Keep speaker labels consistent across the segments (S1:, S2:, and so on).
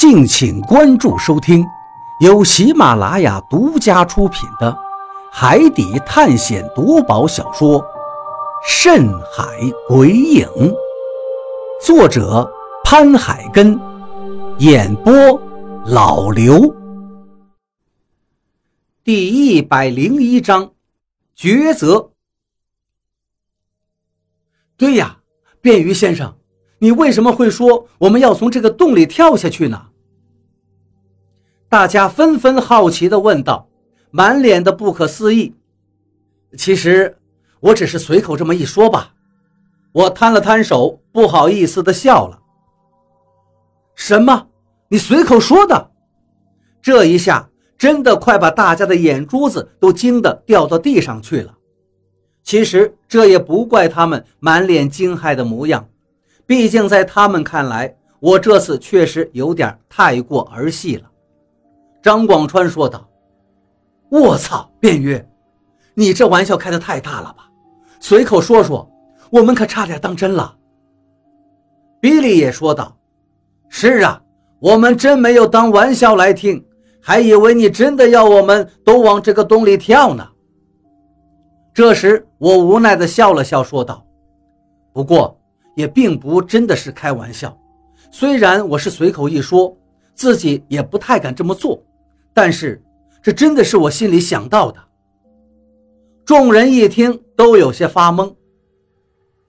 S1: 敬请关注收听，由喜马拉雅独家出品的《海底探险夺宝小说》《深海鬼影》，作者潘海根，演播老刘。第一百零一章，抉择。对呀，便鱼先生，你为什么会说我们要从这个洞里跳下去呢？大家纷纷好奇地问道，满脸的不可思议。其实我只是随口这么一说吧。我摊了摊手，不好意思地笑了。什么？你随口说的？这一下真的快把大家的眼珠子都惊得掉到地上去了。其实这也不怪他们满脸惊骇的模样，毕竟在他们看来，我这次确实有点太过儿戏了。张广川说道：“我操，卞约，你这玩笑开的太大了吧？随口说说，我们可差点当真了。”比利也说道：“是啊，我们真没有当玩笑来听，还以为你真的要我们都往这个洞里跳呢。”这时，我无奈地笑了笑，说道：“不过也并不真的是开玩笑，虽然我是随口一说，自己也不太敢这么做。”但是，这真的是我心里想到的。众人一听，都有些发懵。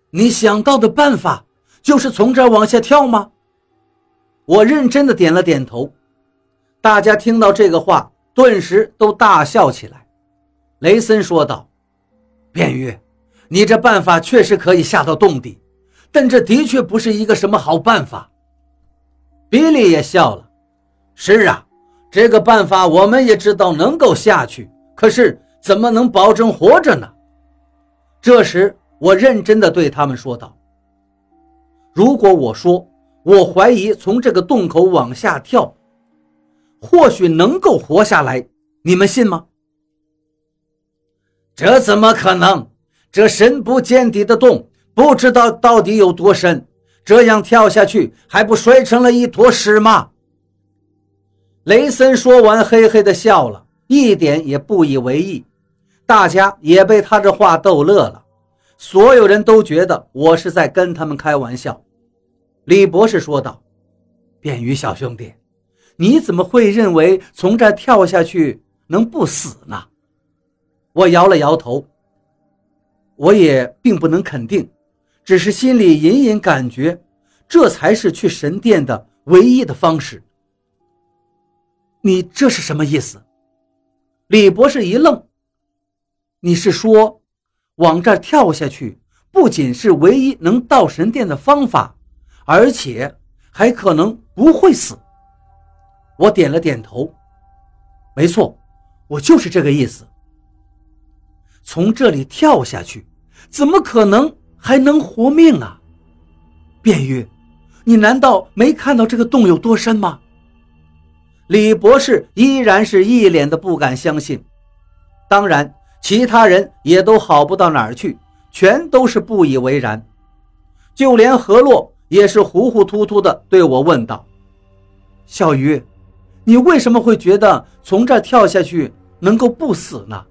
S1: 你想到的办法就是从这儿往下跳吗？我认真的点了点头。大家听到这个话，顿时都大笑起来。雷森说道：“卞玉，你这办法确实可以下到洞底，但这的确不是一个什么好办法。”比利也笑了：“是啊。”这个办法我们也知道能够下去，可是怎么能保证活着呢？这时，我认真的对他们说道：“如果我说我怀疑从这个洞口往下跳，或许能够活下来，你们信吗？”这怎么可能？这深不见底的洞，不知道到底有多深，这样跳下去还不摔成了一坨屎吗？雷森说完，嘿嘿的笑了，一点也不以为意。大家也被他这话逗乐了，所有人都觉得我是在跟他们开玩笑。李博士说道：“便于小兄弟，你怎么会认为从这跳下去能不死呢？”我摇了摇头，我也并不能肯定，只是心里隐隐感觉，这才是去神殿的唯一的方式。你这是什么意思？李博士一愣。你是说，往这儿跳下去不仅是唯一能到神殿的方法，而且还可能不会死？我点了点头。没错，我就是这个意思。从这里跳下去，怎么可能还能活命啊？卞玉，你难道没看到这个洞有多深吗？李博士依然是一脸的不敢相信，当然，其他人也都好不到哪儿去，全都是不以为然。就连何洛也是糊糊涂涂的对我问道：“小鱼，你为什么会觉得从这跳下去能够不死呢？”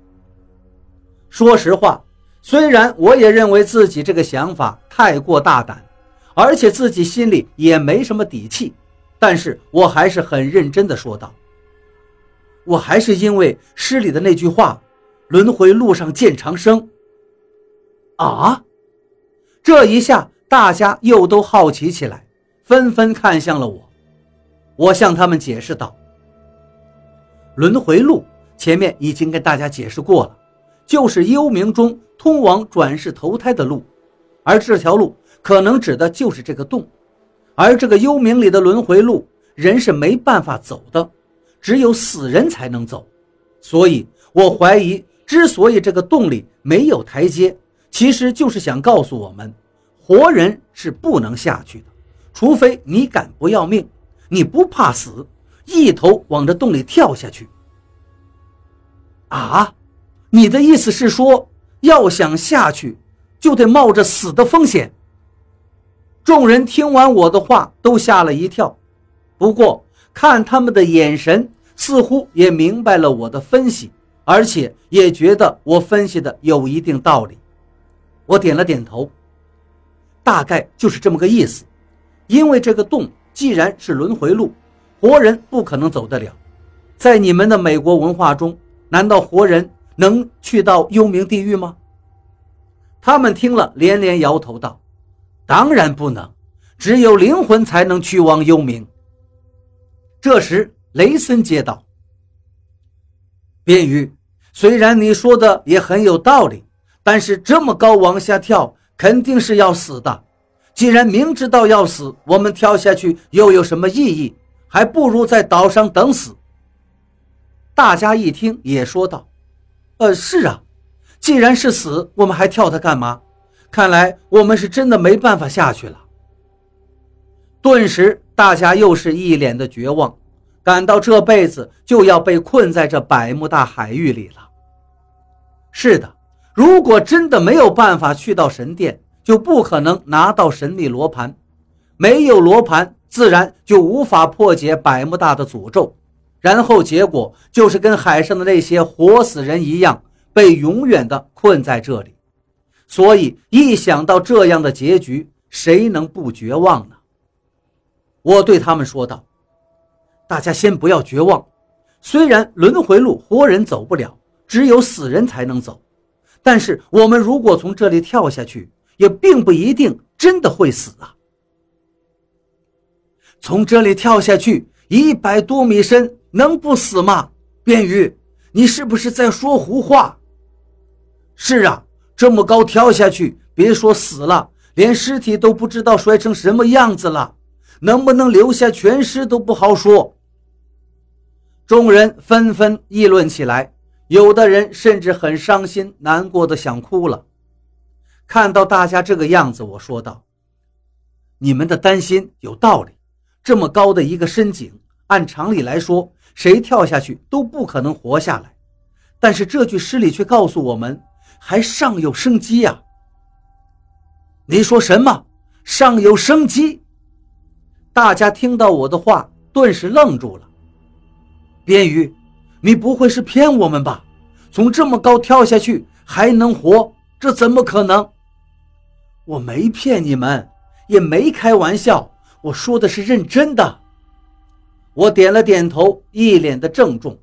S1: 说实话，虽然我也认为自己这个想法太过大胆，而且自己心里也没什么底气。但是我还是很认真的说道：“我还是因为诗里的那句话，‘轮回路上见长生’。”啊！这一下大家又都好奇起来，纷纷看向了我。我向他们解释道：“轮回路前面已经跟大家解释过了，就是幽冥中通往转世投胎的路，而这条路可能指的就是这个洞。”而这个幽冥里的轮回路，人是没办法走的，只有死人才能走。所以我怀疑，之所以这个洞里没有台阶，其实就是想告诉我们，活人是不能下去的，除非你敢不要命，你不怕死，一头往这洞里跳下去。啊，你的意思是说，要想下去，就得冒着死的风险？众人听完我的话，都吓了一跳。不过看他们的眼神，似乎也明白了我的分析，而且也觉得我分析的有一定道理。我点了点头，大概就是这么个意思。因为这个洞既然是轮回路，活人不可能走得了。在你们的美国文化中，难道活人能去到幽冥地狱吗？他们听了连连摇头道：“当然不能，只有灵魂才能去往幽冥。”这时，雷森接道：“便于，虽然你说的也很有道理，但是这么高往下跳，肯定是要死的。”既然明知道要死，我们跳下去又有什么意义？还不如在岛上等死。大家一听，也说道：“呃，是啊，既然是死，我们还跳它干嘛？看来我们是真的没办法下去了。”顿时，大家又是一脸的绝望，感到这辈子就要被困在这百慕大海域里了。是的，如果真的没有办法去到神殿。就不可能拿到神秘罗盘，没有罗盘，自然就无法破解百慕大的诅咒，然后结果就是跟海上的那些活死人一样，被永远的困在这里。所以一想到这样的结局，谁能不绝望呢？我对他们说道：“大家先不要绝望，虽然轮回路活人走不了，只有死人才能走，但是我们如果从这里跳下去。”也并不一定真的会死啊！从这里跳下去一百多米深，能不死吗？便于，你是不是在说胡话？是啊，这么高跳下去，别说死了，连尸体都不知道摔成什么样子了，能不能留下全尸都不好说。众人纷纷议论起来，有的人甚至很伤心难过的想哭了。看到大家这个样子，我说道：“你们的担心有道理。这么高的一个深井，按常理来说，谁跳下去都不可能活下来。但是这句诗里却告诉我们，还尚有生机呀！”你说什么？尚有生机？大家听到我的话，顿时愣住了。边宇，你不会是骗我们吧？从这么高跳下去还能活？这怎么可能？我没骗你们，也没开玩笑，我说的是认真的。我点了点头，一脸的郑重。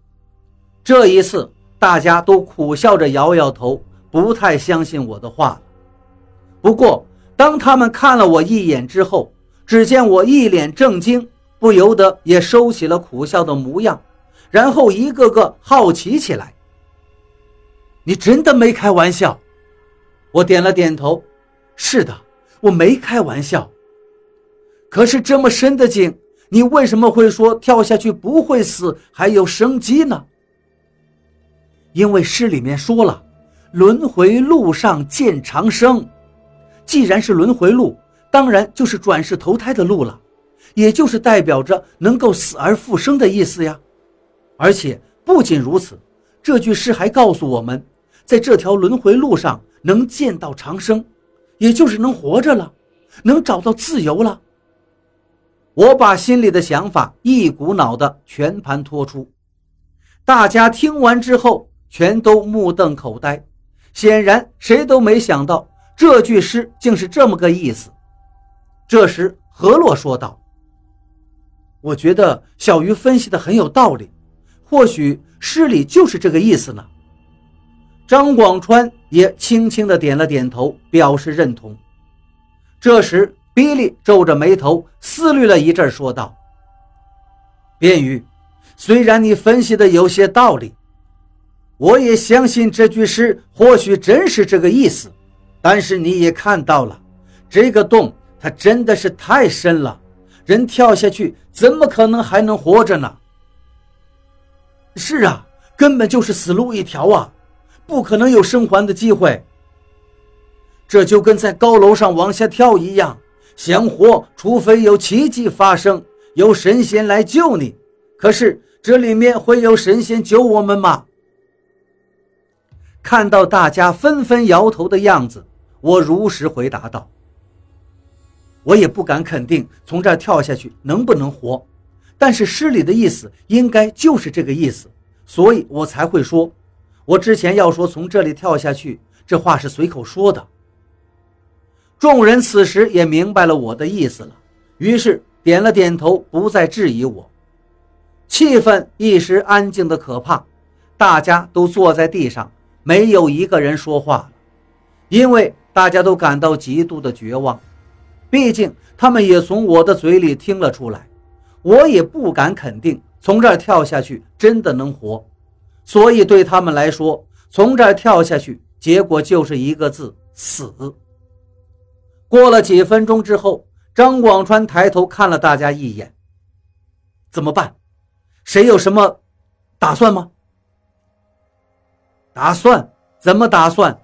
S1: 这一次，大家都苦笑着摇摇头，不太相信我的话。不过，当他们看了我一眼之后，只见我一脸正经，不由得也收起了苦笑的模样，然后一个个好奇起来。你真的没开玩笑？我点了点头。是的，我没开玩笑。可是这么深的井，你为什么会说跳下去不会死，还有生机呢？因为诗里面说了，轮回路上见长生。既然是轮回路，当然就是转世投胎的路了，也就是代表着能够死而复生的意思呀。而且不仅如此，这句诗还告诉我们，在这条轮回路上能见到长生。也就是能活着了，能找到自由了。我把心里的想法一股脑的全盘托出，大家听完之后全都目瞪口呆，显然谁都没想到这句诗竟是这么个意思。这时何洛说道：“我觉得小鱼分析的很有道理，或许诗里就是这个意思呢。”张广川也轻轻的点了点头，表示认同。这时，比利皱着眉头思虑了一阵，说道：“便于，虽然你分析的有些道理，我也相信这句诗或许真是这个意思。但是你也看到了，这个洞它真的是太深了，人跳下去怎么可能还能活着呢？是啊，根本就是死路一条啊！”不可能有生还的机会，这就跟在高楼上往下跳一样，想活，除非有奇迹发生，有神仙来救你。可是这里面会有神仙救我们吗？看到大家纷纷摇头的样子，我如实回答道：“我也不敢肯定从这儿跳下去能不能活，但是诗里的意思应该就是这个意思，所以我才会说，我之前要说从这里跳下去，这话是随口说的。众人此时也明白了我的意思了，于是点了点头，不再质疑我。气氛一时安静的可怕，大家都坐在地上，没有一个人说话了，因为大家都感到极度的绝望。毕竟他们也从我的嘴里听了出来，我也不敢肯定从这儿跳下去真的能活，所以对他们来说，从这儿跳下去，结果就是一个字：死。过了几分钟之后，张广川抬头看了大家一眼：“怎么办？谁有什么打算吗？”“打算？怎么打算？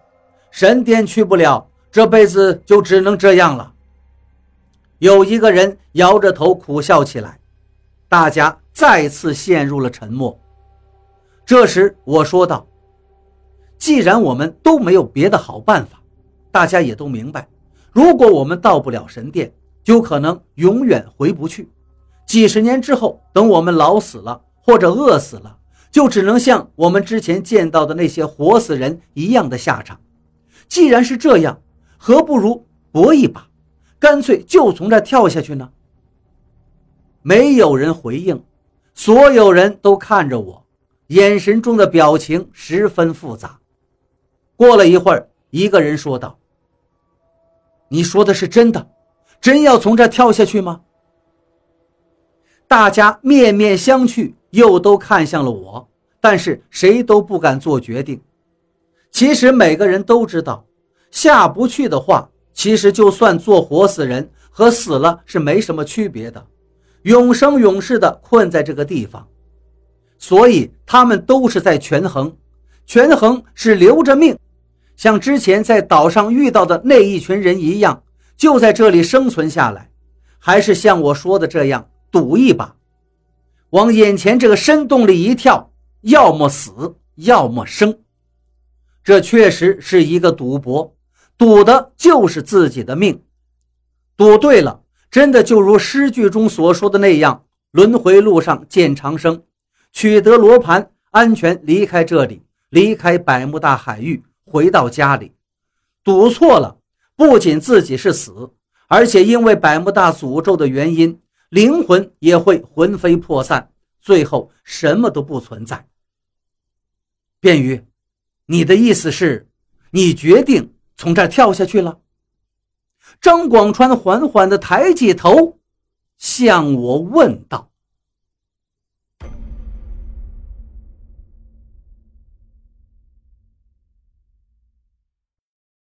S1: 神殿去不了，这辈子就只能这样了。”有一个人摇着头苦笑起来，大家再次陷入了沉默。这时我说道：“既然我们都没有别的好办法，大家也都明白。”如果我们到不了神殿，就可能永远回不去。几十年之后，等我们老死了或者饿死了，就只能像我们之前见到的那些活死人一样的下场。既然是这样，何不如搏一把，干脆就从这跳下去呢？没有人回应，所有人都看着我，眼神中的表情十分复杂。过了一会儿，一个人说道。你说的是真的，真要从这跳下去吗？大家面面相觑，又都看向了我，但是谁都不敢做决定。其实每个人都知道，下不去的话，其实就算做活死人和死了是没什么区别的，永生永世的困在这个地方。所以他们都是在权衡，权衡是留着命。像之前在岛上遇到的那一群人一样，就在这里生存下来，还是像我说的这样赌一把，往眼前这个深洞里一跳，要么死，要么生。这确实是一个赌博，赌的就是自己的命。赌对了，真的就如诗句中所说的那样，轮回路上见长生，取得罗盘，安全离开这里，离开百慕大海域。回到家里，赌错了，不仅自己是死，而且因为百慕大诅咒的原因，灵魂也会魂飞魄散，最后什么都不存在。便于，你的意思是，你决定从这儿跳下去了？张广川缓缓地抬起头，向我问道。